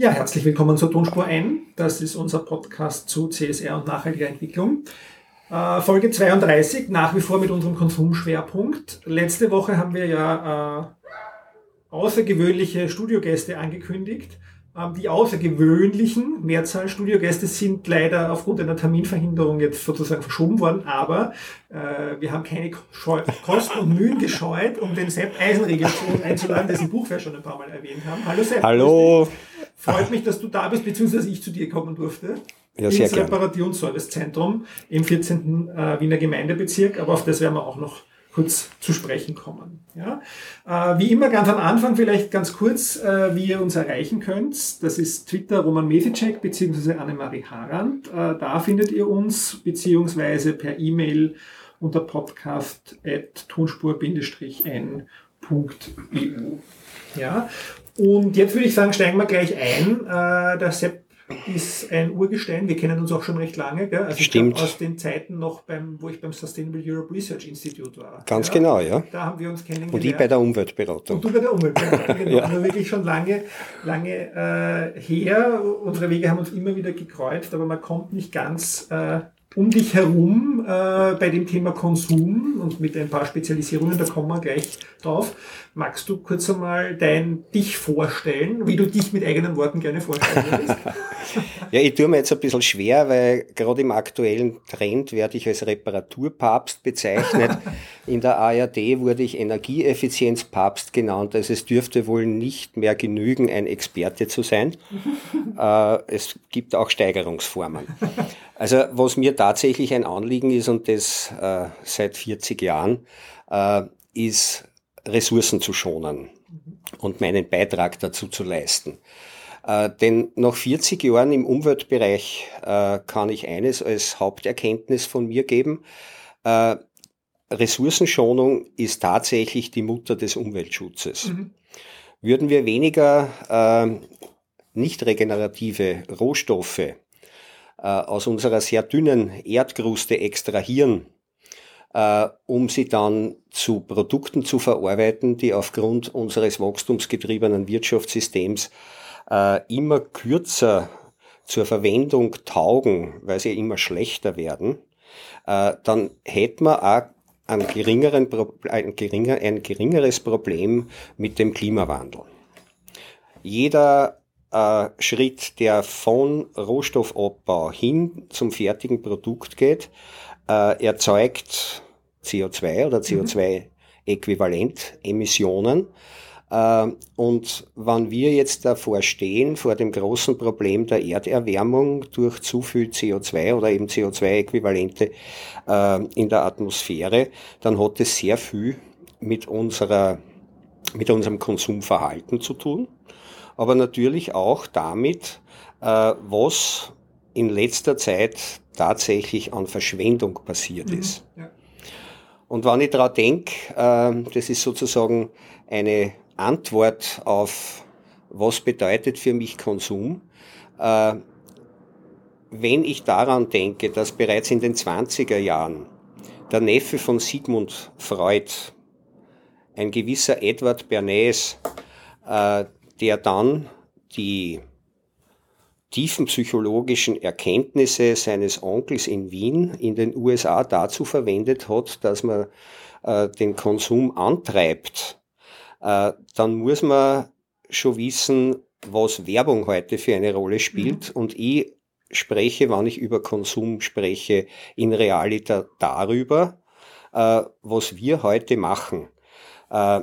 Ja, herzlich willkommen zur Tonspur N. Das ist unser Podcast zu CSR und nachhaltiger Entwicklung. Äh, Folge 32, nach wie vor mit unserem Konsumschwerpunkt. Letzte Woche haben wir ja äh, außergewöhnliche Studiogäste angekündigt. Ähm, die außergewöhnlichen Mehrzahl Studiogäste sind leider aufgrund einer Terminverhinderung jetzt sozusagen verschoben worden, aber äh, wir haben keine Kosten und Mühen gescheut, um den Sepp Eisenregel einzuladen, dessen Buch wir schon ein paar Mal erwähnt haben. Hallo Sepp. Hallo. Freut mich, dass du da bist, beziehungsweise ich zu dir kommen durfte. Ja, sehr ins Reparationsservicezentrum im 14. Äh, Wiener Gemeindebezirk, aber auf das werden wir auch noch kurz zu sprechen kommen. Ja? Äh, wie immer ganz am Anfang vielleicht ganz kurz, äh, wie ihr uns erreichen könnt. Das ist Twitter Roman Mesicek bzw. Annemarie Harand. Da findet ihr uns beziehungsweise per E-Mail unter podcast.tonspur-n.eu. Ja? Und jetzt würde ich sagen, steigen wir gleich ein. Äh, der Sepp ist ein Urgestein. Wir kennen uns auch schon recht lange. Gell? Also Stimmt. aus den Zeiten noch, beim, wo ich beim Sustainable Europe Research Institute war. Ganz ja? genau, ja. Da haben wir uns kennengelernt. Und ich bei der Umweltberatung. Und du bei der Umweltberatung, genau. ja. Also wirklich schon lange, lange äh, her. Unsere Wege haben uns immer wieder gekreuzt, aber man kommt nicht ganz äh, um dich herum äh, bei dem Thema Konsum und mit ein paar Spezialisierungen, da kommen wir gleich drauf. Magst du kurz einmal dein dich vorstellen, wie du dich mit eigenen Worten gerne vorstellen würdest? ja, ich tue mir jetzt ein bisschen schwer, weil gerade im aktuellen Trend werde ich als Reparaturpapst bezeichnet. In der ARD wurde ich Energieeffizienzpapst genannt. Also es dürfte wohl nicht mehr genügen, ein Experte zu sein. äh, es gibt auch Steigerungsformen. Also was mir tatsächlich ein Anliegen ist und das äh, seit 40 Jahren, äh, ist Ressourcen zu schonen und meinen Beitrag dazu zu leisten. Äh, denn nach 40 Jahren im Umweltbereich äh, kann ich eines als Haupterkenntnis von mir geben. Äh, Ressourcenschonung ist tatsächlich die Mutter des Umweltschutzes. Mhm. Würden wir weniger äh, nicht regenerative Rohstoffe aus unserer sehr dünnen Erdkruste extrahieren, äh, um sie dann zu Produkten zu verarbeiten, die aufgrund unseres wachstumsgetriebenen Wirtschaftssystems äh, immer kürzer zur Verwendung taugen, weil sie immer schlechter werden, dann hätten wir auch ein, geringeren, ein, geringer, ein geringeres Problem mit dem Klimawandel. Jeder äh, Schritt, der von Rohstoffabbau hin zum fertigen Produkt geht, äh, erzeugt CO2 oder CO2-Äquivalent-Emissionen. Äh, und wenn wir jetzt davor stehen, vor dem großen Problem der Erderwärmung durch zu viel CO2 oder eben CO2-Äquivalente äh, in der Atmosphäre, dann hat es sehr viel mit unserer, mit unserem Konsumverhalten zu tun aber natürlich auch damit, äh, was in letzter Zeit tatsächlich an Verschwendung passiert mhm, ist. Ja. Und wenn ich daran denke, äh, das ist sozusagen eine Antwort auf, was bedeutet für mich Konsum, äh, wenn ich daran denke, dass bereits in den 20er Jahren der Neffe von Sigmund Freud, ein gewisser Edward Bernays, der dann die tiefen psychologischen Erkenntnisse seines Onkels in Wien in den USA dazu verwendet hat, dass man äh, den Konsum antreibt, äh, dann muss man schon wissen, was Werbung heute für eine Rolle spielt. Mhm. Und ich spreche, wenn ich über Konsum spreche, in Realität darüber, äh, was wir heute machen. Äh,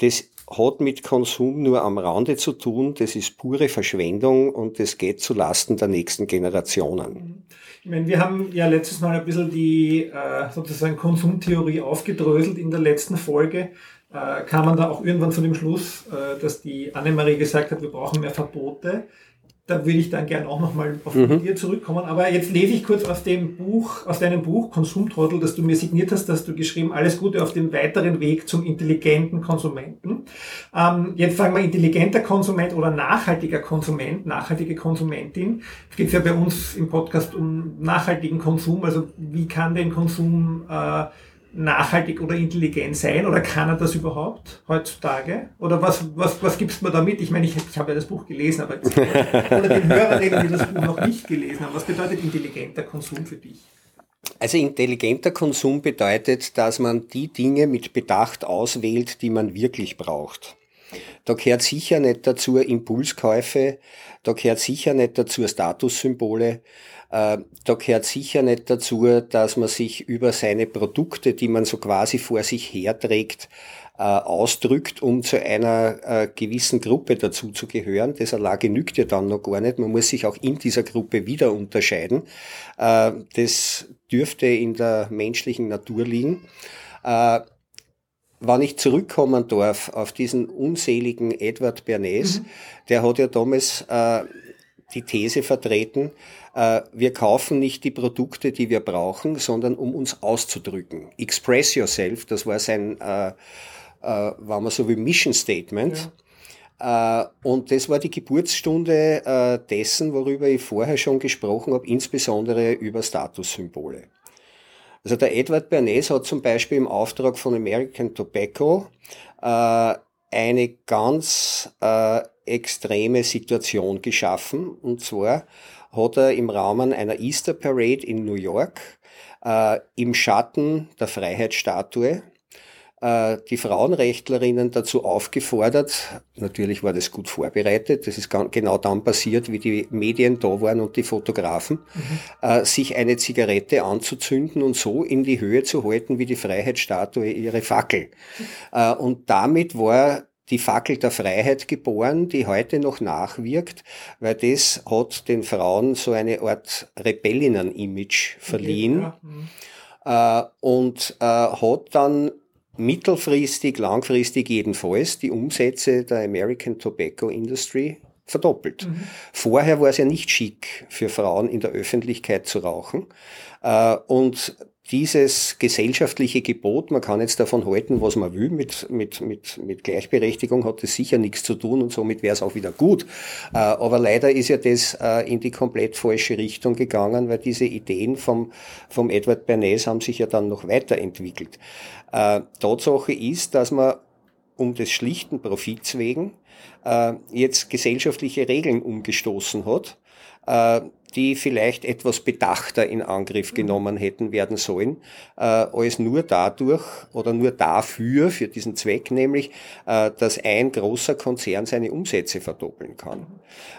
das hat mit Konsum nur am Rande zu tun. Das ist pure Verschwendung und das geht zu Lasten der nächsten Generationen. Ich meine, wir haben ja letztes Mal ein bisschen die äh, sozusagen Konsumtheorie aufgedröselt in der letzten Folge. Äh, kam man da auch irgendwann zu dem Schluss, äh, dass die Annemarie gesagt hat, wir brauchen mehr Verbote da würde ich dann gern auch nochmal auf mhm. dir zurückkommen. Aber jetzt lese ich kurz aus dem Buch, aus deinem Buch Konsumtrottel, das du mir signiert hast, dass du geschrieben, alles Gute auf dem weiteren Weg zum intelligenten Konsumenten. Ähm, jetzt sagen wir intelligenter Konsument oder nachhaltiger Konsument, nachhaltige Konsumentin. Es geht ja bei uns im Podcast um nachhaltigen Konsum. Also wie kann denn Konsum äh, nachhaltig oder intelligent sein oder kann er das überhaupt heutzutage? Oder was, was, was gibst du mir damit? Ich meine, ich, ich habe ja das Buch gelesen, aber oder den Hörern, die das Buch noch nicht gelesen haben, was bedeutet intelligenter Konsum für dich? Also intelligenter Konsum bedeutet, dass man die Dinge mit Bedacht auswählt, die man wirklich braucht. Da gehört sicher nicht dazu Impulskäufe, da gehört sicher nicht dazu Statussymbole, da gehört sicher nicht dazu, dass man sich über seine Produkte, die man so quasi vor sich herträgt, äh, ausdrückt, um zu einer äh, gewissen Gruppe dazu zu gehören. Das allein genügt ja dann noch gar nicht. Man muss sich auch in dieser Gruppe wieder unterscheiden. Das dürfte in der menschlichen Natur liegen. Wenn ich zurückkommen darf auf diesen unseligen Edward Bernays, mhm. der hat ja damals die These vertreten, äh, wir kaufen nicht die Produkte, die wir brauchen, sondern um uns auszudrücken. Express yourself, das war sein, äh, äh, war mal so wie Mission Statement. Ja. Äh, und das war die Geburtsstunde äh, dessen, worüber ich vorher schon gesprochen habe, insbesondere über Statussymbole. Also der Edward Bernays hat zum Beispiel im Auftrag von American Tobacco äh, eine ganz äh, extreme Situation geschaffen. Und zwar hat er im Rahmen einer Easter Parade in New York äh, im Schatten der Freiheitsstatue äh, die Frauenrechtlerinnen dazu aufgefordert, natürlich war das gut vorbereitet, das ist genau dann passiert, wie die Medien da waren und die Fotografen, mhm. äh, sich eine Zigarette anzuzünden und so in die Höhe zu halten, wie die Freiheitsstatue ihre Fackel. Äh, und damit war die Fackel der Freiheit geboren, die heute noch nachwirkt, weil das hat den Frauen so eine Art Rebellinnen-Image verliehen ja. mhm. äh, und äh, hat dann mittelfristig, langfristig jedenfalls die Umsätze der American Tobacco Industry verdoppelt. Mhm. Vorher war es ja nicht schick für Frauen in der Öffentlichkeit zu rauchen. Äh, und dieses gesellschaftliche Gebot, man kann jetzt davon halten, was man will, mit, mit, mit, mit Gleichberechtigung hat das sicher nichts zu tun und somit wäre es auch wieder gut. Äh, aber leider ist ja das äh, in die komplett falsche Richtung gegangen, weil diese Ideen vom, vom Edward Bernays haben sich ja dann noch weiterentwickelt. Äh, Tatsache ist, dass man um des schlichten Profits wegen jetzt gesellschaftliche Regeln umgestoßen hat, die vielleicht etwas bedachter in Angriff mhm. genommen hätten werden sollen, äh, als nur dadurch oder nur dafür, für diesen Zweck nämlich, äh, dass ein großer Konzern seine Umsätze verdoppeln kann. Mhm.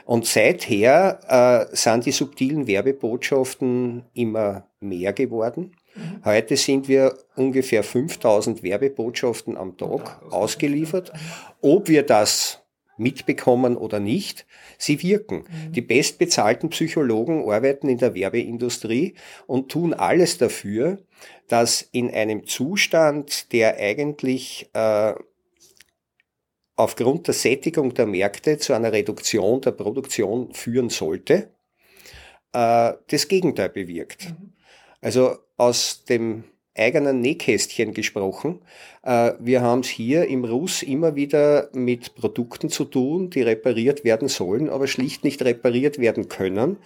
Und seither äh, sind die subtilen Werbebotschaften immer mehr geworden. Mhm. Heute sind wir ungefähr 5000 Werbebotschaften am Tag ausgeliefert. Ob wir das mitbekommen oder nicht, sie wirken. Mhm. Die bestbezahlten Psychologen arbeiten in der Werbeindustrie und tun alles dafür, dass in einem Zustand, der eigentlich äh, aufgrund der Sättigung der Märkte zu einer Reduktion der Produktion führen sollte, äh, das Gegenteil bewirkt. Mhm. Also aus dem eigenen Nähkästchen gesprochen. Äh, wir haben es hier im Russ immer wieder mit Produkten zu tun, die repariert werden sollen, aber schlicht nicht repariert werden können,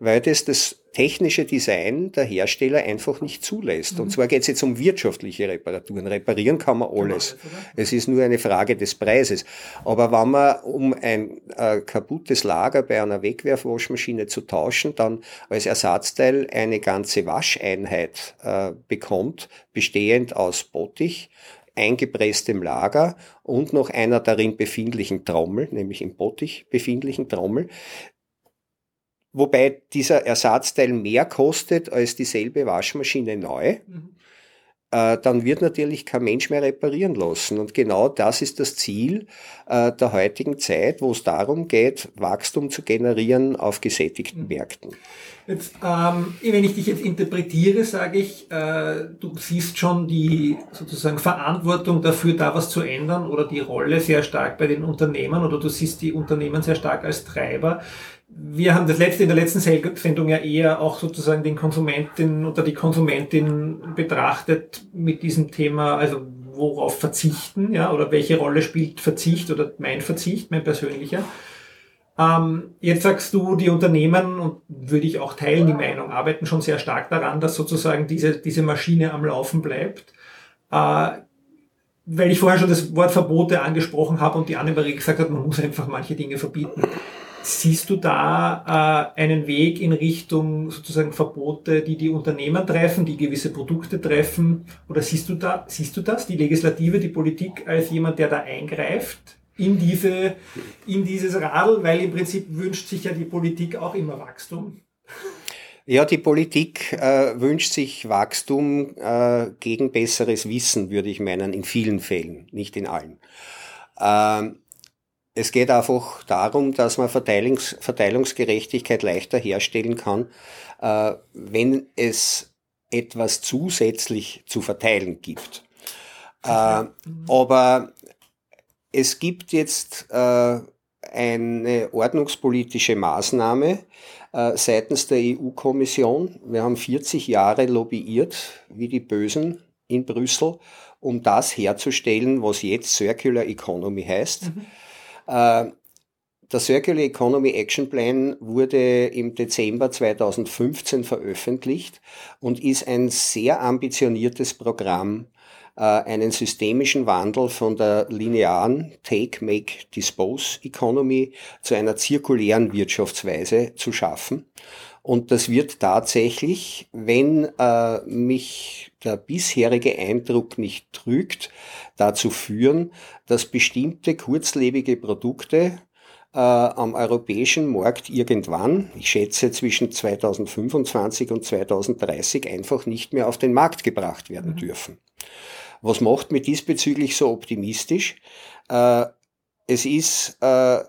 weil das das technische Design der Hersteller einfach nicht zulässt. Mhm. Und zwar geht es jetzt um wirtschaftliche Reparaturen. Reparieren kann man alles. Es ist nur eine Frage des Preises. Aber wenn man, um ein äh, kaputtes Lager bei einer Wegwerfwaschmaschine zu tauschen, dann als Ersatzteil eine ganze Wascheinheit äh, bekommt, bestehend aus Bottich, eingepresstem Lager und noch einer darin befindlichen Trommel, nämlich im Bottich befindlichen Trommel, wobei dieser Ersatzteil mehr kostet als dieselbe Waschmaschine neu. Mhm. Äh, dann wird natürlich kein Mensch mehr reparieren lassen. Und genau das ist das Ziel äh, der heutigen Zeit, wo es darum geht, Wachstum zu generieren auf gesättigten mhm. Märkten. Jetzt, ähm, wenn ich dich jetzt interpretiere, sage ich, äh, du siehst schon die sozusagen Verantwortung dafür, da was zu ändern oder die Rolle sehr stark bei den Unternehmen oder du siehst die Unternehmen sehr stark als Treiber. Wir haben das letzte in der letzten Sendung ja eher auch sozusagen den Konsumenten oder die Konsumentin betrachtet mit diesem Thema, also worauf verzichten, ja, oder welche Rolle spielt Verzicht oder mein Verzicht, mein persönlicher. Ähm, jetzt sagst du, die Unternehmen, und würde ich auch teilen, die Meinung, arbeiten schon sehr stark daran, dass sozusagen diese, diese Maschine am Laufen bleibt. äh, weil ich vorher schon das Wort Verbote angesprochen habe und die Annemarie gesagt hat, man muss einfach manche Dinge verbieten. Siehst du da äh, einen Weg in Richtung sozusagen Verbote, die die Unternehmen treffen, die gewisse Produkte treffen? Oder siehst du da, siehst du das, die Legislative, die Politik als jemand, der da eingreift in diese, in dieses Radl? Weil im Prinzip wünscht sich ja die Politik auch immer Wachstum. Ja, die Politik äh, wünscht sich Wachstum äh, gegen besseres Wissen, würde ich meinen, in vielen Fällen, nicht in allen. Ähm, es geht einfach darum, dass man Verteilungs Verteilungsgerechtigkeit leichter herstellen kann, äh, wenn es etwas zusätzlich zu verteilen gibt. Äh, aber es gibt jetzt äh, eine ordnungspolitische Maßnahme äh, seitens der EU-Kommission. Wir haben 40 Jahre lobbyiert, wie die Bösen in Brüssel, um das herzustellen, was jetzt Circular Economy heißt. Mhm. Äh, der Circular Economy Action Plan wurde im Dezember 2015 veröffentlicht und ist ein sehr ambitioniertes Programm, äh, einen systemischen Wandel von der linearen Take, Make, Dispose Economy zu einer zirkulären Wirtschaftsweise zu schaffen. Und das wird tatsächlich, wenn äh, mich der bisherige Eindruck nicht trügt, dazu führen, dass bestimmte kurzlebige Produkte äh, am europäischen Markt irgendwann, ich schätze zwischen 2025 und 2030, einfach nicht mehr auf den Markt gebracht werden mhm. dürfen. Was macht mich diesbezüglich so optimistisch? Äh, es ist äh,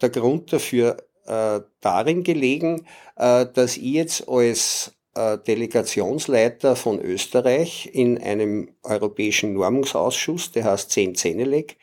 der Grund dafür äh, darin gelegen, äh, dass ich jetzt als äh, Delegationsleiter von Österreich in einem europäischen Normungsausschuss, der heißt 10 Zenelec,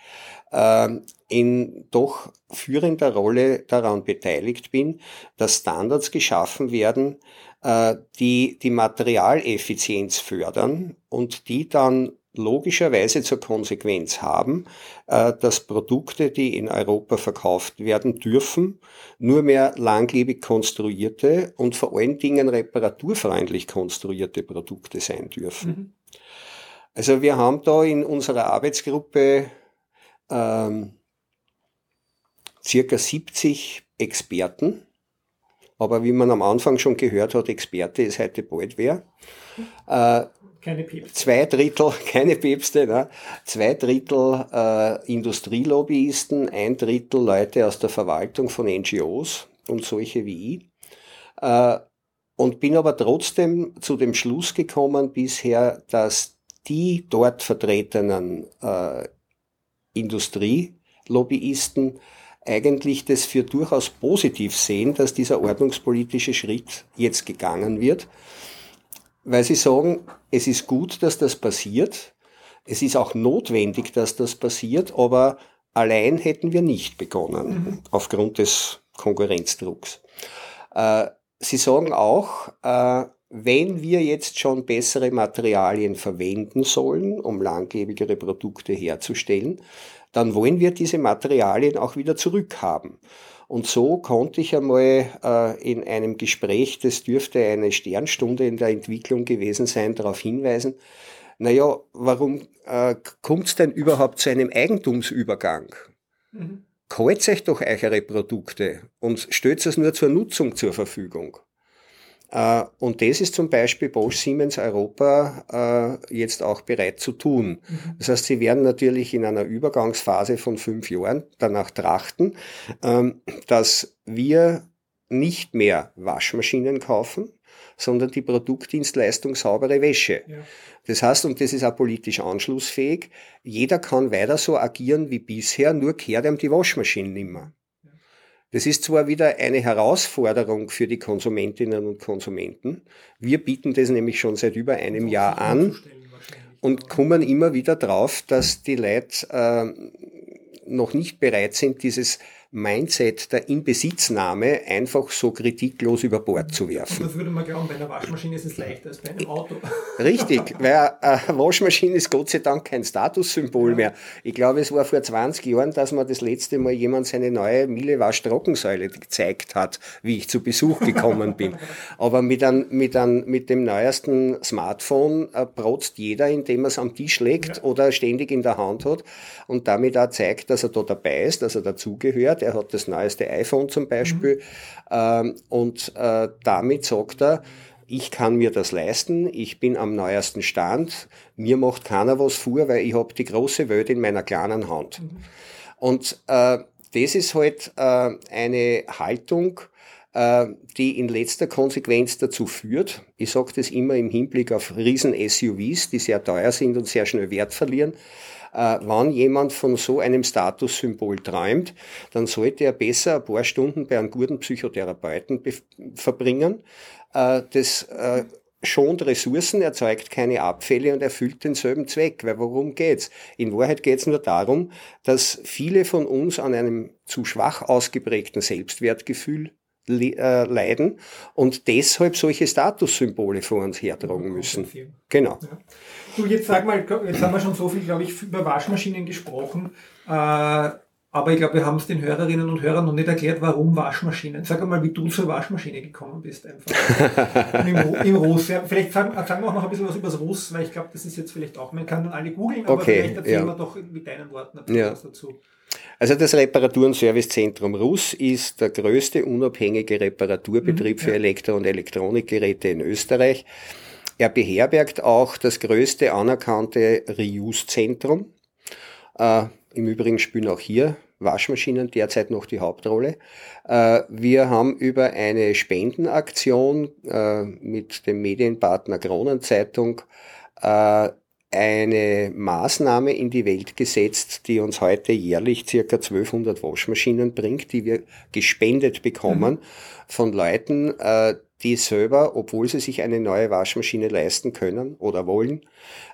äh, in doch führender Rolle daran beteiligt bin, dass Standards geschaffen werden, äh, die die Materialeffizienz fördern und die dann logischerweise zur Konsequenz haben, äh, dass Produkte, die in Europa verkauft werden dürfen, nur mehr langlebig konstruierte und vor allen Dingen reparaturfreundlich konstruierte Produkte sein dürfen. Mhm. Also wir haben da in unserer Arbeitsgruppe ähm, circa 70 Experten, aber wie man am Anfang schon gehört hat, Experte ist heute bald wer. Äh, keine Päpste. Zwei Drittel, keine Päpste, ne? zwei Drittel äh, Industrielobbyisten, ein Drittel Leute aus der Verwaltung von NGOs und solche wie ich. Äh, und bin aber trotzdem zu dem Schluss gekommen bisher, dass die dort vertretenen äh, Industrielobbyisten eigentlich das für durchaus positiv sehen, dass dieser ordnungspolitische Schritt jetzt gegangen wird weil sie sagen, es ist gut, dass das passiert. Es ist auch notwendig, dass das passiert, aber allein hätten wir nicht begonnen, mhm. aufgrund des Konkurrenzdrucks. Äh, sie sagen auch, äh, wenn wir jetzt schon bessere Materialien verwenden sollen, um langlebigere Produkte herzustellen, dann wollen wir diese Materialien auch wieder zurückhaben. Und so konnte ich einmal äh, in einem Gespräch, das dürfte eine Sternstunde in der Entwicklung gewesen sein, darauf hinweisen, naja, warum äh, kommt es denn überhaupt zu einem Eigentumsübergang? Mhm. Kalt euch doch eure Produkte und stellt es nur zur Nutzung zur Verfügung. Äh, und das ist zum Beispiel Bosch Siemens Europa äh, jetzt auch bereit zu tun. Mhm. Das heißt, sie werden natürlich in einer Übergangsphase von fünf Jahren danach trachten, ähm, dass wir nicht mehr Waschmaschinen kaufen, sondern die Produktdienstleistung saubere Wäsche. Ja. Das heißt, und das ist auch politisch anschlussfähig, jeder kann weiter so agieren wie bisher, nur kehrt ihm die Waschmaschine nimmer. Das ist zwar wieder eine Herausforderung für die Konsumentinnen und Konsumenten. Wir bieten das nämlich schon seit über einem Jahr an und kommen immer wieder drauf, dass die Leute äh, noch nicht bereit sind, dieses Mindset der Inbesitznahme einfach so kritiklos über Bord zu werfen. Und das würde man glauben, bei einer Waschmaschine ist es leichter als bei einem Auto. Richtig, weil eine Waschmaschine ist Gott sei Dank kein Statussymbol ja. mehr. Ich glaube, es war vor 20 Jahren, dass man das letzte Mal jemand seine neue Miele Waschtrockensäule gezeigt hat, wie ich zu Besuch gekommen bin. Aber mit, ein, mit, ein, mit dem neuesten Smartphone äh, protzt jeder, indem er es am Tisch legt ja. oder ständig in der Hand hat und damit auch zeigt, dass er da dabei ist, dass er dazugehört er hat das neueste iPhone zum Beispiel. Mhm. Ähm, und äh, damit sagt er, ich kann mir das leisten, ich bin am neuesten Stand, mir macht keiner was vor, weil ich habe die große Welt in meiner kleinen Hand. Mhm. Und äh, das ist halt äh, eine Haltung, die in letzter Konsequenz dazu führt, ich sage das immer im Hinblick auf Riesen-SUVs, die sehr teuer sind und sehr schnell Wert verlieren, äh, wenn jemand von so einem Statussymbol träumt, dann sollte er besser ein paar Stunden bei einem guten Psychotherapeuten verbringen. Äh, das äh, schont Ressourcen, erzeugt keine Abfälle und erfüllt denselben Zweck. Weil worum geht's? In Wahrheit geht's nur darum, dass viele von uns an einem zu schwach ausgeprägten Selbstwertgefühl äh, leiden und deshalb solche Statussymbole vor uns hertragen müssen. Genau. Ja. Du, jetzt sag mal, jetzt haben wir schon so viel, glaube ich, über Waschmaschinen gesprochen. Äh, aber ich glaube, wir haben es den Hörerinnen und Hörern noch nicht erklärt, warum Waschmaschinen. Sag mal, wie du zur Waschmaschine gekommen bist einfach. Im, im Russ. Ja, vielleicht sagen, sagen, wir auch noch ein bisschen was über das Russ, weil ich glaube, das ist jetzt vielleicht auch, man kann dann alle googeln, aber okay, vielleicht erzählen ja. wir doch mit deinen Worten ja. was dazu. Also das Reparatur- und Servicezentrum Russ ist der größte unabhängige Reparaturbetrieb mhm, für Elektro- und Elektronikgeräte in Österreich. Er beherbergt auch das größte anerkannte Reuse-Zentrum. Äh, Im Übrigen spielen auch hier Waschmaschinen derzeit noch die Hauptrolle. Äh, wir haben über eine Spendenaktion äh, mit dem Medienpartner Kronenzeitung äh, eine Maßnahme in die Welt gesetzt, die uns heute jährlich circa 1200 Waschmaschinen bringt, die wir gespendet bekommen mhm. von Leuten, äh, die selber, obwohl sie sich eine neue Waschmaschine leisten können oder wollen,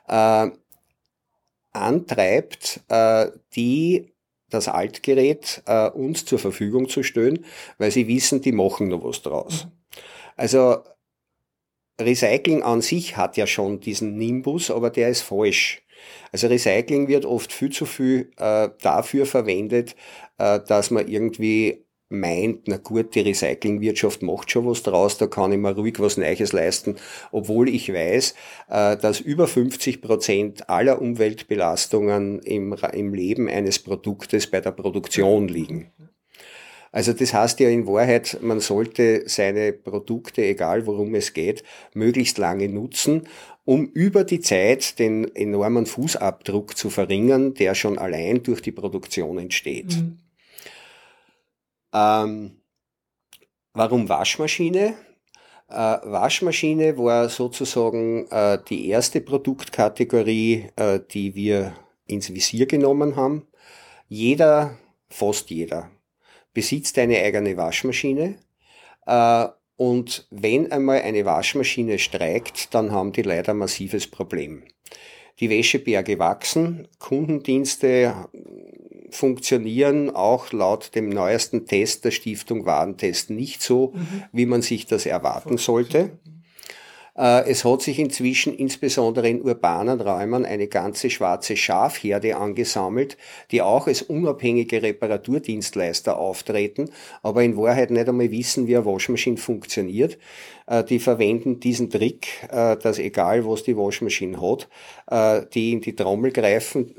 äh, antreibt, äh, die das Altgerät uns zur Verfügung zu stellen, weil sie wissen, die machen noch was draus. Mhm. Also Recycling an sich hat ja schon diesen Nimbus, aber der ist falsch. Also Recycling wird oft viel zu viel äh, dafür verwendet, äh, dass man irgendwie meint, na gut, die Recyclingwirtschaft macht schon was draus, da kann ich mir ruhig was Neues leisten, obwohl ich weiß, äh, dass über 50 Prozent aller Umweltbelastungen im, im Leben eines Produktes bei der Produktion liegen. Also das heißt ja in Wahrheit, man sollte seine Produkte, egal worum es geht, möglichst lange nutzen, um über die Zeit den enormen Fußabdruck zu verringern, der schon allein durch die Produktion entsteht. Mhm. Ähm, warum Waschmaschine? Äh, Waschmaschine war sozusagen äh, die erste Produktkategorie, äh, die wir ins Visier genommen haben. Jeder, fast jeder, besitzt eine eigene Waschmaschine. Äh, und wenn einmal eine Waschmaschine streikt, dann haben die leider ein massives Problem. Die Wäscheberge wachsen, Kundendienste funktionieren auch laut dem neuesten Test der Stiftung Warentest nicht so, mhm. wie man sich das erwarten sollte. Äh, es hat sich inzwischen insbesondere in urbanen Räumen eine ganze schwarze Schafherde angesammelt, die auch als unabhängige Reparaturdienstleister auftreten, aber in Wahrheit nicht einmal wissen, wie eine Waschmaschine funktioniert. Äh, die verwenden diesen Trick, äh, dass egal was die Waschmaschine hat, die in die Trommel greifen,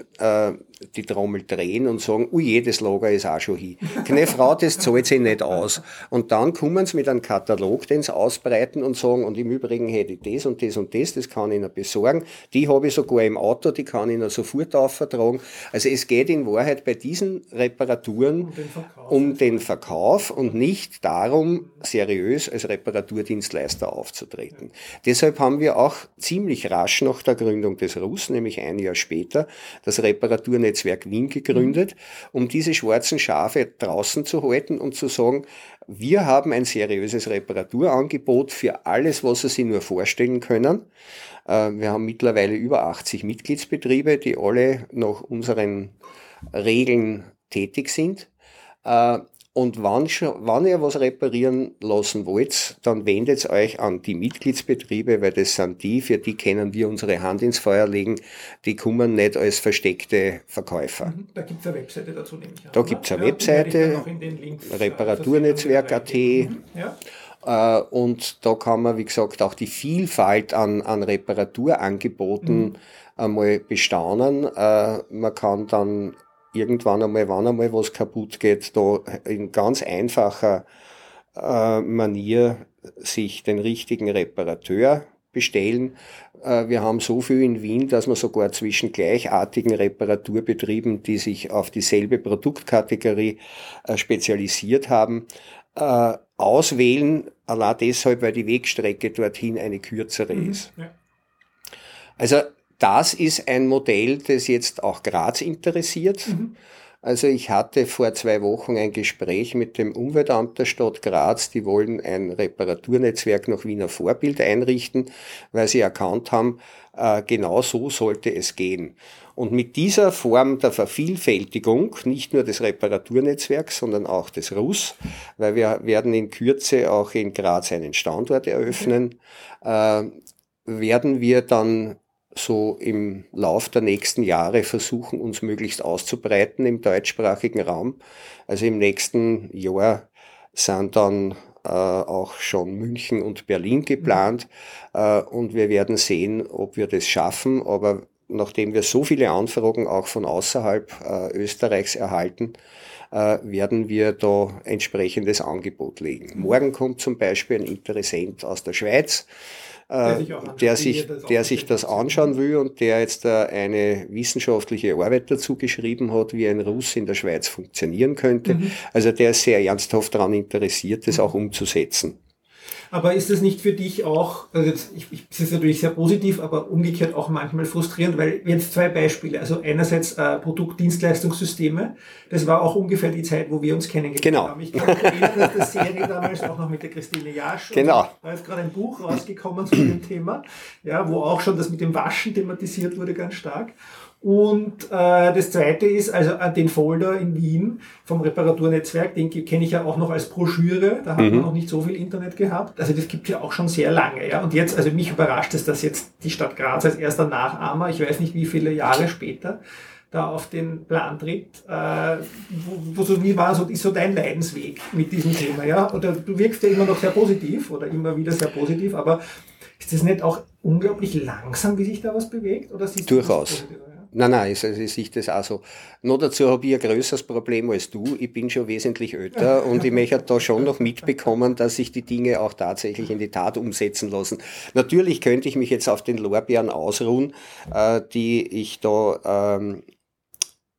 die Trommel drehen und sagen, ui, jedes Lager ist auch schon hin. Keine Frau, das zahlt sich nicht aus. Und dann kommen sie mit einem Katalog, den sie ausbreiten und sagen, und im Übrigen hätte ich das und das und das, das kann ich Ihnen besorgen. Die habe ich sogar im Auto, die kann ich Ihnen sofort aufvertragen. Also es geht in Wahrheit bei diesen Reparaturen um den Verkauf, um den Verkauf und nicht darum, seriös als Reparaturdienstleister aufzutreten. Deshalb haben wir auch ziemlich rasch nach der Gründung des RUS, nämlich ein Jahr später, das Reparaturnetzwerk Netzwerk Wien gegründet, um diese schwarzen Schafe draußen zu halten und zu sagen, wir haben ein seriöses Reparaturangebot für alles, was Sie sich nur vorstellen können. Äh, wir haben mittlerweile über 80 Mitgliedsbetriebe, die alle nach unseren Regeln tätig sind. Äh, und wann, wann ihr was reparieren lassen wollt, dann wendet euch an die Mitgliedsbetriebe, weil das sind die, für die können wir unsere Hand ins Feuer legen. Die kommen nicht als versteckte Verkäufer. Mhm. Da gibt es eine Webseite dazu, nehme ich an. Da gibt es eine ja, Webseite, Reparaturnetzwerk.at. Mhm. Ja. Äh, und da kann man, wie gesagt, auch die Vielfalt an, an Reparaturangeboten mhm. einmal bestaunen. Äh, man kann dann irgendwann einmal, wann einmal was kaputt geht, da in ganz einfacher äh, Manier sich den richtigen Reparateur bestellen. Äh, wir haben so viel in Wien, dass man sogar zwischen gleichartigen Reparaturbetrieben, die sich auf dieselbe Produktkategorie äh, spezialisiert haben, äh, auswählen, allein deshalb, weil die Wegstrecke dorthin eine kürzere mhm. ist. Ja. Also das ist ein Modell, das jetzt auch Graz interessiert. Mhm. Also ich hatte vor zwei Wochen ein Gespräch mit dem Umweltamt der Stadt Graz. Die wollen ein Reparaturnetzwerk nach Wiener Vorbild einrichten, weil sie erkannt haben, äh, genau so sollte es gehen. Und mit dieser Form der Vervielfältigung, nicht nur des Reparaturnetzwerks, sondern auch des RUS, weil wir werden in Kürze auch in Graz einen Standort eröffnen, äh, werden wir dann so im Lauf der nächsten Jahre versuchen, uns möglichst auszubreiten im deutschsprachigen Raum. Also im nächsten Jahr sind dann äh, auch schon München und Berlin geplant äh, und wir werden sehen, ob wir das schaffen. Aber nachdem wir so viele Anfragen auch von außerhalb äh, Österreichs erhalten, äh, werden wir da entsprechendes Angebot legen. Morgen kommt zum Beispiel ein Interessent aus der Schweiz, der sich, der sich, der sich das anschauen will und der jetzt eine wissenschaftliche Arbeit dazu geschrieben hat, wie ein Russ in der Schweiz funktionieren könnte. Mhm. Also der ist sehr ernsthaft daran interessiert, das mhm. auch umzusetzen. Aber ist das nicht für dich auch, also jetzt, ich, ich, das ist natürlich sehr positiv, aber umgekehrt auch manchmal frustrierend, weil jetzt zwei Beispiele. Also einerseits äh, Produktdienstleistungssysteme, das war auch ungefähr die Zeit, wo wir uns kennengelernt genau. haben. Ich kann mich erinnern, dass das Serie damals auch noch mit der Christine Jasch, genau. da ist gerade ein Buch rausgekommen zu dem Thema, ja, wo auch schon das mit dem Waschen thematisiert wurde ganz stark. Und äh, das zweite ist, also äh, den Folder in Wien vom Reparaturnetzwerk, den kenne ich ja auch noch als Broschüre, da hat mhm. man noch nicht so viel Internet gehabt. Also das gibt ja auch schon sehr lange. Ja. Und jetzt, also mich überrascht es, dass jetzt die Stadt Graz als erster Nachahmer, ich weiß nicht wie viele Jahre später, da auf den Plan tritt. Äh, wo, wo so, wie war so, ist so dein Leidensweg mit diesem Thema? Ja? Oder du wirkst ja immer noch sehr positiv oder immer wieder sehr positiv, aber ist das nicht auch unglaublich langsam, wie sich da was bewegt? Oder siehst Durchaus. Du Nein, nein, also ich sehe das auch so. Nur dazu habe ich ein größeres Problem als du. Ich bin schon wesentlich älter und ich möchte da schon noch mitbekommen, dass sich die Dinge auch tatsächlich in die Tat umsetzen lassen. Natürlich könnte ich mich jetzt auf den Lorbeeren ausruhen, äh, die ich da ähm,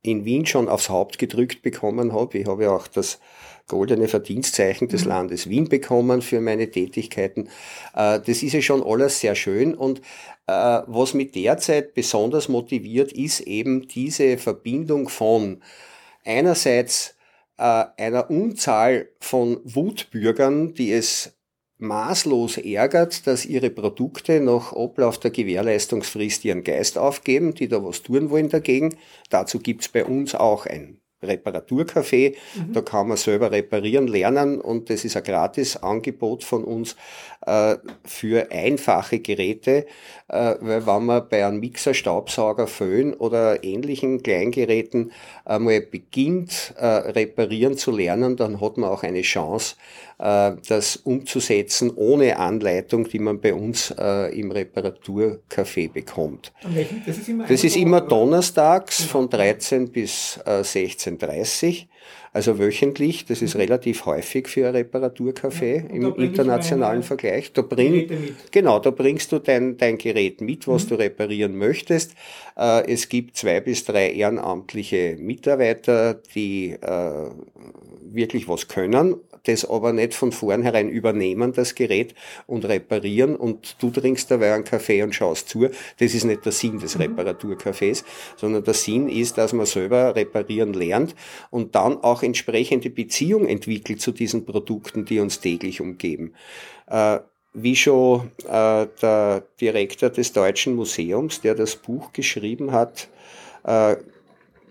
in Wien schon aufs Haupt gedrückt bekommen habe. Ich habe ja auch das goldene Verdienstzeichen des mhm. Landes Wien bekommen für meine Tätigkeiten. Äh, das ist ja schon alles sehr schön und was mich derzeit besonders motiviert, ist eben diese Verbindung von einerseits äh, einer Unzahl von Wutbürgern, die es maßlos ärgert, dass ihre Produkte nach Ablauf der Gewährleistungsfrist ihren Geist aufgeben, die da was tun wollen dagegen. Dazu gibt's bei uns auch ein Reparaturcafé. Mhm. Da kann man selber reparieren lernen und das ist ein Gratisangebot von uns äh, für einfache Geräte, äh, weil wenn man bei einem Mixer, Staubsauger, Föhn oder ähnlichen Kleingeräten einmal beginnt, äh, reparieren zu lernen, dann hat man auch eine Chance, äh, das umzusetzen ohne Anleitung, die man bei uns äh, im Reparaturcafé bekommt. Das ist immer, das ist immer donnerstags von 13 bis äh, 16.30 also wöchentlich, das ist mhm. relativ häufig für ein Reparaturcafé ja, im internationalen Vergleich. Da bring, genau, da bringst du dein, dein Gerät mit, was mhm. du reparieren möchtest. Äh, es gibt zwei bis drei ehrenamtliche Mitarbeiter, die äh, wirklich was können das aber nicht von vornherein übernehmen, das Gerät, und reparieren und du trinkst dabei einen Kaffee und schaust zu. Das ist nicht der Sinn des mhm. Reparaturcafés, sondern der Sinn ist, dass man selber reparieren lernt und dann auch entsprechende Beziehung entwickelt zu diesen Produkten, die uns täglich umgeben. Äh, wie schon äh, der Direktor des Deutschen Museums, der das Buch geschrieben hat, äh,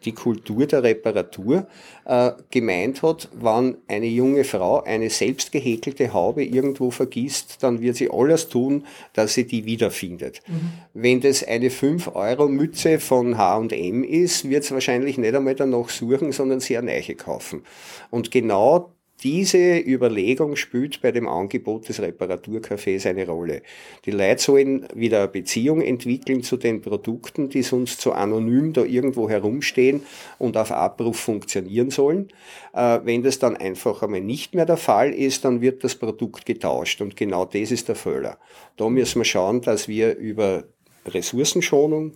die Kultur der Reparatur äh, gemeint hat, wenn eine junge Frau eine selbst gehäkelte Haube irgendwo vergisst, dann wird sie alles tun, dass sie die wiederfindet. Mhm. Wenn das eine 5-Euro-Mütze von H&M ist, wird es wahrscheinlich nicht einmal danach suchen, sondern sehr neiche kaufen. Und genau diese Überlegung spielt bei dem Angebot des Reparaturcafés eine Rolle. Die Leute sollen wieder eine Beziehung entwickeln zu den Produkten, die sonst so anonym da irgendwo herumstehen und auf Abruf funktionieren sollen. Äh, wenn das dann einfach einmal nicht mehr der Fall ist, dann wird das Produkt getauscht und genau das ist der Fehler. Da müssen wir schauen, dass wir über Ressourcenschonung,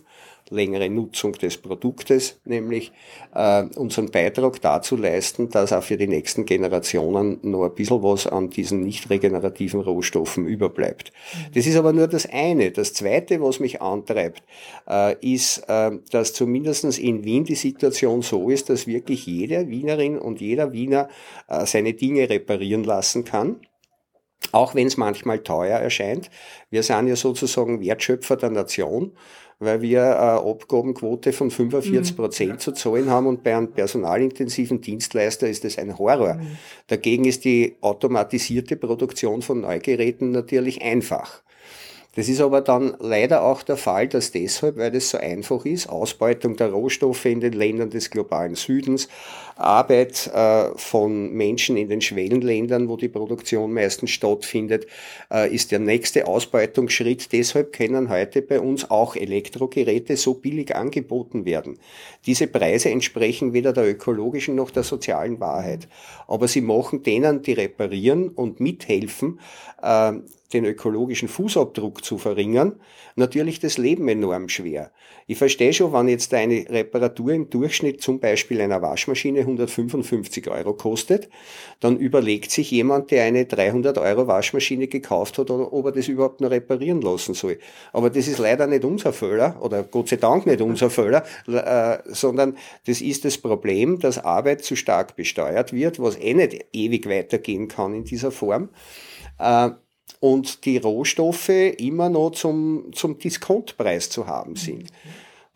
längere Nutzung des Produktes, nämlich äh, unseren Beitrag dazu leisten, dass auch für die nächsten Generationen noch ein bisschen was an diesen nicht regenerativen Rohstoffen überbleibt. Das ist aber nur das eine. Das zweite, was mich antreibt, äh, ist, äh, dass zumindestens in Wien die Situation so ist, dass wirklich jede Wienerin und jeder Wiener äh, seine Dinge reparieren lassen kann auch wenn es manchmal teuer erscheint. Wir sind ja sozusagen Wertschöpfer der Nation weil wir eine Abgabenquote von 45 mhm. Prozent mhm. zu zahlen haben und bei einem personalintensiven Dienstleister ist das ein Horror. Mhm. Dagegen ist die automatisierte Produktion von Neugeräten natürlich einfach. Das ist aber dann leider auch der Fall, dass deshalb, weil das so einfach ist, Ausbeutung der Rohstoffe in den Ländern des globalen Südens, Arbeit äh, von Menschen in den Schwellenländern, wo die Produktion meistens stattfindet, äh, ist der nächste Ausbeutungsschritt. Deshalb können heute bei uns auch Elektrogeräte so billig angeboten werden. Diese Preise entsprechen weder der ökologischen noch der sozialen Wahrheit. Aber sie machen denen, die reparieren und mithelfen, äh, den ökologischen Fußabdruck zu verringern, natürlich das Leben enorm schwer. Ich verstehe schon, wenn jetzt eine Reparatur im Durchschnitt zum Beispiel einer Waschmaschine 155 Euro kostet, dann überlegt sich jemand, der eine 300 Euro Waschmaschine gekauft hat, ob er das überhaupt noch reparieren lassen soll. Aber das ist leider nicht unser Fehler, oder Gott sei Dank nicht unser Fehler, äh, sondern das ist das Problem, dass Arbeit zu stark besteuert wird, was eh nicht ewig weitergehen kann in dieser Form. Äh, und die Rohstoffe immer noch zum, zum Diskontpreis zu haben sind.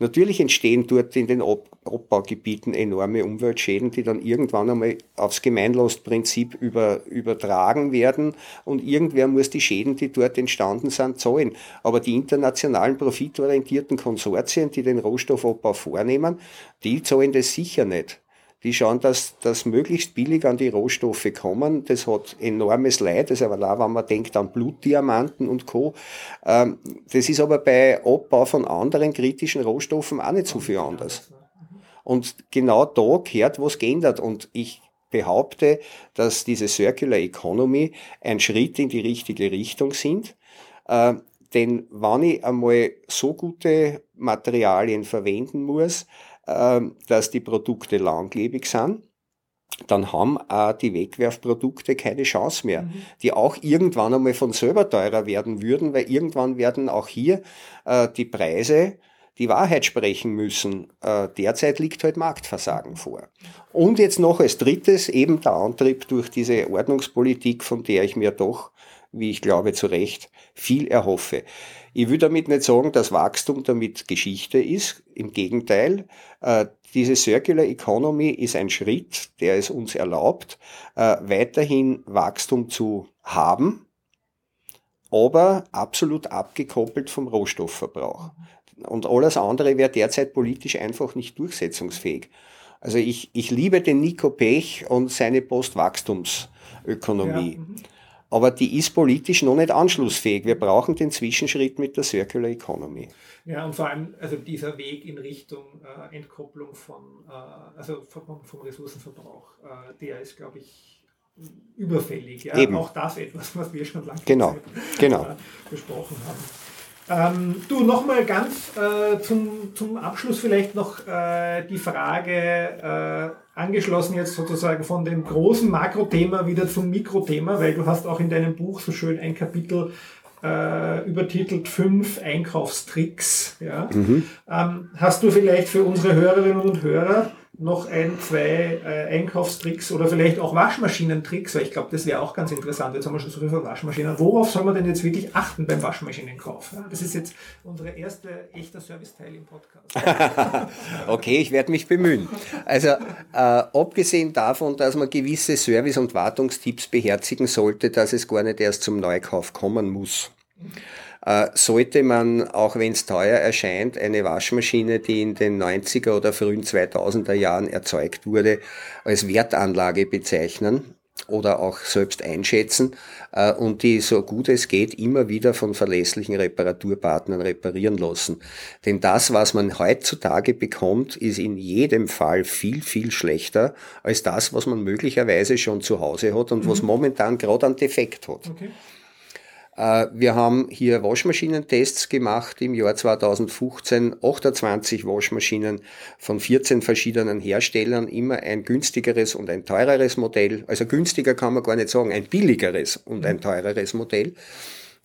Natürlich entstehen dort in den Abbaugebieten enorme Umweltschäden, die dann irgendwann einmal aufs Gemeinlastprinzip über, übertragen werden und irgendwer muss die Schäden, die dort entstanden sind, zahlen. Aber die internationalen profitorientierten Konsortien, die den Rohstoffabbau vornehmen, die zahlen das sicher nicht die schauen, dass das möglichst billig an die Rohstoffe kommen. Das hat enormes Leid, das ist aber auch, wenn man denkt an Blutdiamanten und Co. Ähm, das ist aber bei Abbau von anderen kritischen Rohstoffen auch nicht so viel anders. Und genau da gehört was geändert. Und ich behaupte, dass diese Circular Economy ein Schritt in die richtige Richtung sind. Äh, denn wenn ich einmal so gute Materialien verwenden muss, ähm, dass die Produkte langlebig sind, dann haben auch die Wegwerfprodukte keine Chance mehr, mhm. die auch irgendwann einmal von selber teurer werden würden, weil irgendwann werden auch hier äh, die Preise die Wahrheit sprechen müssen. Äh, derzeit liegt halt Marktversagen vor. Und jetzt noch als drittes eben der Antrieb durch diese Ordnungspolitik, von der ich mir doch, wie ich glaube, zu Recht viel erhoffe. Ich will damit nicht sagen, dass Wachstum damit Geschichte ist. Im Gegenteil, äh, diese Circular Economy ist ein Schritt, der es uns erlaubt, äh, weiterhin Wachstum zu haben, aber absolut abgekoppelt vom Rohstoffverbrauch. Und alles andere wäre derzeit politisch einfach nicht durchsetzungsfähig. Also ich, ich liebe den Nico Pech und seine Postwachstumsökonomie. Ja. Aber die ist politisch noch nicht anschlussfähig. Wir brauchen den Zwischenschritt mit der Circular Economy. Ja, und vor allem also dieser Weg in Richtung äh, Entkopplung von, äh, also vom, vom Ressourcenverbrauch, äh, der ist, glaube ich, überfällig. Ja? Eben. Auch das etwas, was wir schon lange genau. genau. Äh, besprochen haben. Ähm, du, nochmal ganz äh, zum, zum Abschluss vielleicht noch äh, die Frage, äh, angeschlossen jetzt sozusagen von dem großen Makrothema wieder zum Mikrothema, weil du hast auch in deinem Buch so schön ein Kapitel äh, übertitelt fünf Einkaufstricks. Ja? Mhm. Ähm, hast du vielleicht für unsere Hörerinnen und Hörer noch ein, zwei äh, Einkaufstricks oder vielleicht auch Waschmaschinentricks, weil ich glaube, das wäre auch ganz interessant. Jetzt haben wir schon so viel von Waschmaschinen. Worauf soll man denn jetzt wirklich achten beim Waschmaschinenkauf? Ja, das ist jetzt unsere erste echter Serviceteil im Podcast. okay, ich werde mich bemühen. Also äh, abgesehen davon, dass man gewisse Service- und Wartungstipps beherzigen sollte, dass es gar nicht erst zum Neukauf kommen muss. Äh, sollte man, auch wenn es teuer erscheint, eine Waschmaschine, die in den 90er oder frühen 2000er Jahren erzeugt wurde, als Wertanlage bezeichnen oder auch selbst einschätzen äh, und die so gut es geht immer wieder von verlässlichen Reparaturpartnern reparieren lassen. Denn das, was man heutzutage bekommt, ist in jedem Fall viel, viel schlechter als das, was man möglicherweise schon zu Hause hat und mhm. was momentan gerade einen Defekt hat. Okay. Äh, wir haben hier Waschmaschinentests gemacht im Jahr 2015, 28 Waschmaschinen von 14 verschiedenen Herstellern, immer ein günstigeres und ein teureres Modell. Also günstiger kann man gar nicht sagen, ein billigeres und ein teureres Modell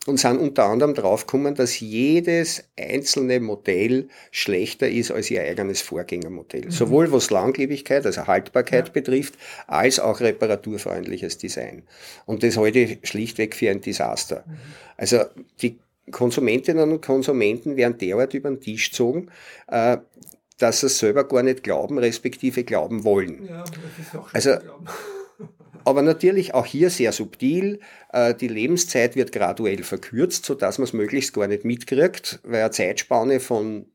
und sind unter anderem draufgekommen, dass jedes einzelne Modell schlechter ist als ihr eigenes Vorgängermodell. Mhm. Sowohl was Langlebigkeit, also Haltbarkeit ja. betrifft, als auch reparaturfreundliches Design. Und das halte ich schlichtweg für ein Desaster. Mhm. Also die Konsumentinnen und Konsumenten werden derart über den Tisch gezogen, äh, dass sie es selber gar nicht glauben, respektive glauben wollen. Ja, das ist auch also, aber natürlich auch hier sehr subtil. Äh, die Lebenszeit wird graduell verkürzt, sodass man es möglichst gar nicht mitkriegt, weil eine Zeitspanne von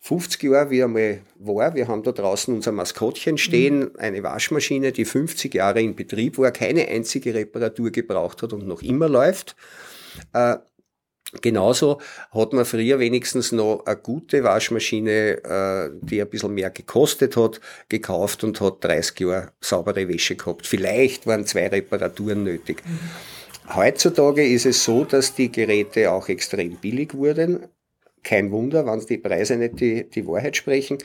50 Jahren, wie einmal war, wir haben da draußen unser Maskottchen stehen, mhm. eine Waschmaschine, die 50 Jahre in Betrieb war, keine einzige Reparatur gebraucht hat und noch immer läuft. Äh, Genauso hat man früher wenigstens noch eine gute Waschmaschine, äh, die ein bisschen mehr gekostet hat, gekauft und hat 30 Jahre saubere Wäsche gehabt. Vielleicht waren zwei Reparaturen nötig. Mhm. Heutzutage ist es so, dass die Geräte auch extrem billig wurden. Kein Wunder, wenn die Preise nicht die, die Wahrheit sprechen.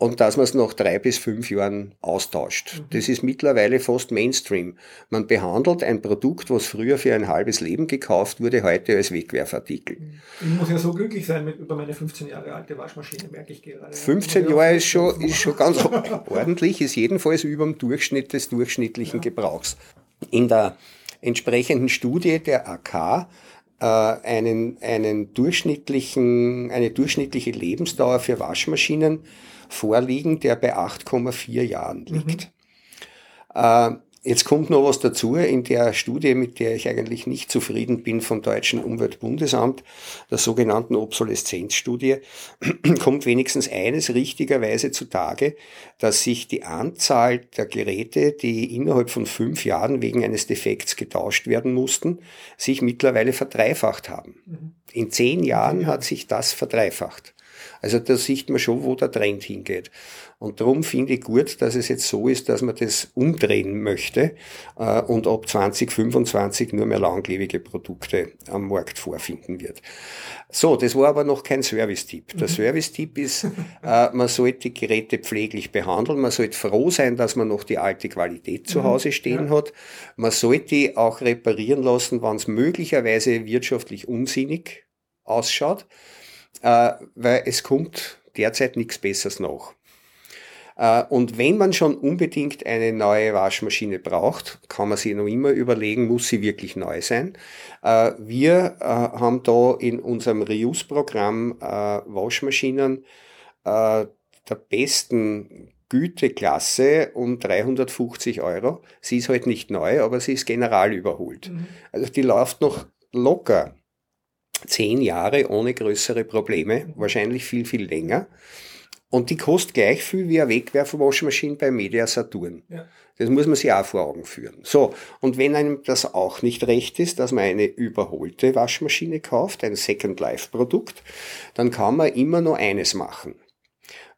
Und dass man es nach drei bis fünf Jahren austauscht. Mhm. Das ist mittlerweile fast Mainstream. Man behandelt ein Produkt, was früher für ein halbes Leben gekauft wurde, heute als Wegwerfartikel. Mhm. Ich muss ja so glücklich sein mit über meine 15 Jahre alte Waschmaschine, merke ich gerade. 15 Jahre ist schon, ist schon ganz ordentlich, ist jedenfalls über dem Durchschnitt des durchschnittlichen ja. Gebrauchs. In der entsprechenden Studie der AK äh, einen, einen durchschnittlichen, eine durchschnittliche Lebensdauer für Waschmaschinen vorliegen, der bei 8,4 Jahren liegt. Mhm. Jetzt kommt noch was dazu in der Studie, mit der ich eigentlich nicht zufrieden bin vom Deutschen Umweltbundesamt, der sogenannten Obsoleszenzstudie, kommt wenigstens eines richtigerweise zutage, dass sich die Anzahl der Geräte, die innerhalb von fünf Jahren wegen eines Defekts getauscht werden mussten, sich mittlerweile verdreifacht haben. Mhm. In zehn Jahren hat sich das verdreifacht. Also da sieht man schon, wo der Trend hingeht. Und darum finde ich gut, dass es jetzt so ist, dass man das umdrehen möchte äh, und ab 2025 nur mehr langlebige Produkte am Markt vorfinden wird. So, das war aber noch kein Service-Tipp. Der mhm. Service-Tipp ist, äh, man sollte die Geräte pfleglich behandeln, man sollte froh sein, dass man noch die alte Qualität zu mhm. Hause stehen ja. hat. Man sollte auch reparieren lassen, wann es möglicherweise wirtschaftlich unsinnig ausschaut äh, weil es kommt derzeit nichts Besseres nach. Äh, und wenn man schon unbedingt eine neue Waschmaschine braucht, kann man sich noch immer überlegen, muss sie wirklich neu sein. Äh, wir äh, haben da in unserem Reuse-Programm Waschmaschinen der besten Güteklasse um 350 Euro. Sie ist halt nicht neu, aber sie ist general überholt. Mhm. Also die läuft noch locker zehn Jahre ohne größere Probleme, wahrscheinlich viel, viel länger. Und die kostet gleich viel wie eine Wegwerfwaschmaschine bei Media Saturn. Ja. Das muss man sich auch vor Augen führen. So, und wenn einem das auch nicht recht ist, dass man eine überholte Waschmaschine kauft, ein Second Life Produkt, dann kann man immer nur eines machen.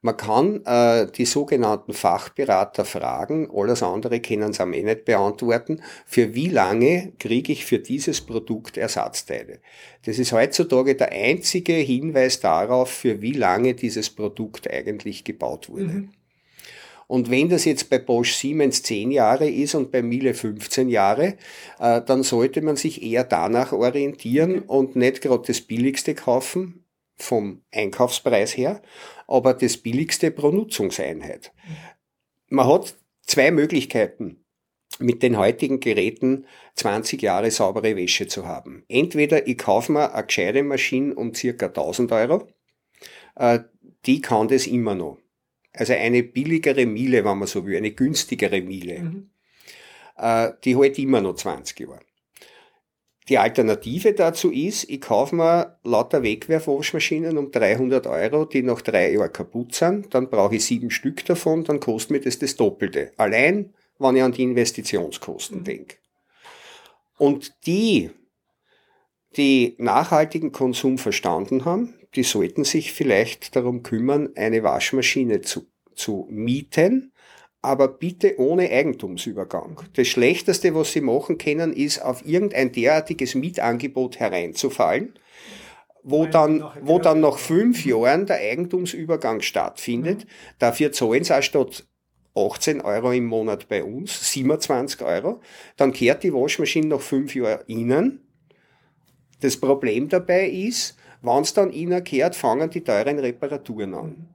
Man kann äh, die sogenannten Fachberater fragen, alles andere können sie am eh nicht beantworten, für wie lange kriege ich für dieses Produkt Ersatzteile. Das ist heutzutage der einzige Hinweis darauf, für wie lange dieses Produkt eigentlich gebaut wurde. Mhm. Und wenn das jetzt bei Bosch Siemens 10 Jahre ist und bei Miele 15 Jahre, äh, dann sollte man sich eher danach orientieren und nicht gerade das Billigste kaufen, vom Einkaufspreis her, aber das billigste pro Nutzungseinheit. Man hat zwei Möglichkeiten, mit den heutigen Geräten 20 Jahre saubere Wäsche zu haben. Entweder ich kaufe mir eine gescheite Maschine um circa 1000 Euro, äh, die kann das immer noch. Also eine billigere Miele, wenn man so will, eine günstigere Miele. Mhm. Äh, die hält immer noch 20 Jahre. Die Alternative dazu ist, ich kaufe mir lauter Wegwerfwaschmaschinen um 300 Euro, die nach drei Jahren kaputt sind, dann brauche ich sieben Stück davon, dann kostet mir das das Doppelte. Allein, wenn ich an die Investitionskosten mhm. denke. Und die, die nachhaltigen Konsum verstanden haben, die sollten sich vielleicht darum kümmern, eine Waschmaschine zu, zu mieten, aber bitte ohne Eigentumsübergang. Das Schlechteste, was Sie machen können, ist auf irgendein derartiges Mietangebot hereinzufallen, wo dann, wo dann nach fünf Jahren der Eigentumsübergang stattfindet. Mhm. Dafür zahlen Sie auch statt 18 Euro im Monat bei uns, 27 Euro. Dann kehrt die Waschmaschine nach fünf Jahren Ihnen. Das Problem dabei ist, wenn es dann Ihnen kehrt, fangen die teuren Reparaturen an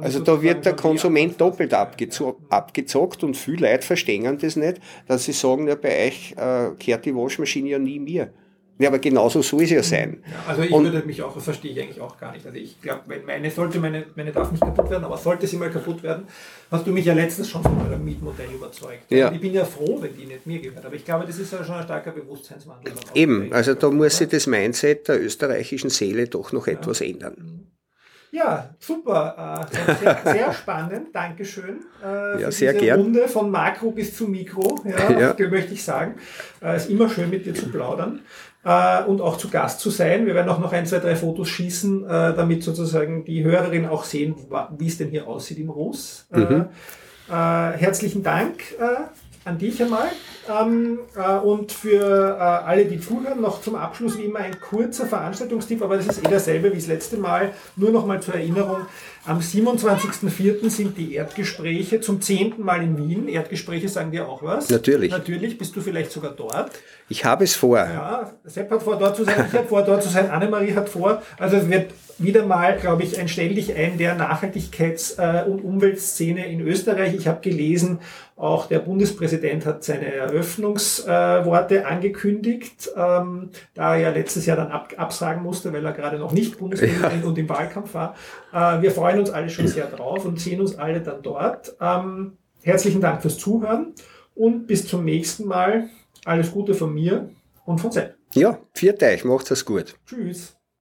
also da wird der Konsument doppelt abgezo abgezockt und viele Leute verstehen das nicht, dass sie sagen, ja, bei euch äh, kehrt die Waschmaschine ja nie mir. Ja, aber genauso soll es ja sein. Ja, also ich und, würde mich auch, das verstehe ich eigentlich auch gar nicht. Also ich glaube, meine sollte, meine, meine darf nicht kaputt werden, aber sollte sie mal kaputt werden, hast du mich ja letztens schon von eurem Mietmodell überzeugt. Ja. ich bin ja froh, wenn die nicht mir gehört. Aber ich glaube, das ist ja schon ein starker Bewusstseinswandel. Eben, also da muss sich das Mindset der österreichischen Seele doch noch ja. etwas ändern. Ja, super. Äh, sehr, sehr spannend. Dankeschön. Äh, ja, sehr gerne. Runde von Makro bis zu Mikro, ja, ja. möchte ich sagen. Es äh, ist immer schön, mit dir zu plaudern und auch zu Gast zu sein. Wir werden auch noch ein, zwei, drei Fotos schießen, damit sozusagen die Hörerinnen auch sehen, wie es denn hier aussieht im Ruß. Mhm. herzlichen Dank an dich einmal. Ähm, äh, und für äh, alle, die zuhören, noch zum Abschluss wie immer ein kurzer Veranstaltungstipp, aber das ist eh dasselbe wie das letzte Mal. Nur noch mal zur Erinnerung. Am 27.04. sind die Erdgespräche zum zehnten Mal in Wien. Erdgespräche sagen dir auch was. Natürlich. Natürlich. Bist du vielleicht sogar dort? Ich habe es vor. Ja, Sepp hat vor, dort zu sein. Ich habe vor, dort zu sein. Annemarie hat vor. Also es wird wieder mal, glaube ich, ein Stell dich ein der Nachhaltigkeits- äh, und Umweltszene in Österreich. Ich habe gelesen, auch der Bundespräsident hat seine Eröffnungsworte äh, angekündigt, ähm, da er ja letztes Jahr dann ab, absagen musste, weil er gerade noch nicht Bundespräsident ja. und im Wahlkampf war. Äh, wir freuen uns alle schon sehr drauf und sehen uns alle dann dort. Ähm, herzlichen Dank fürs Zuhören und bis zum nächsten Mal. Alles Gute von mir und von Sepp. Ja, viert euch, macht es gut. Tschüss.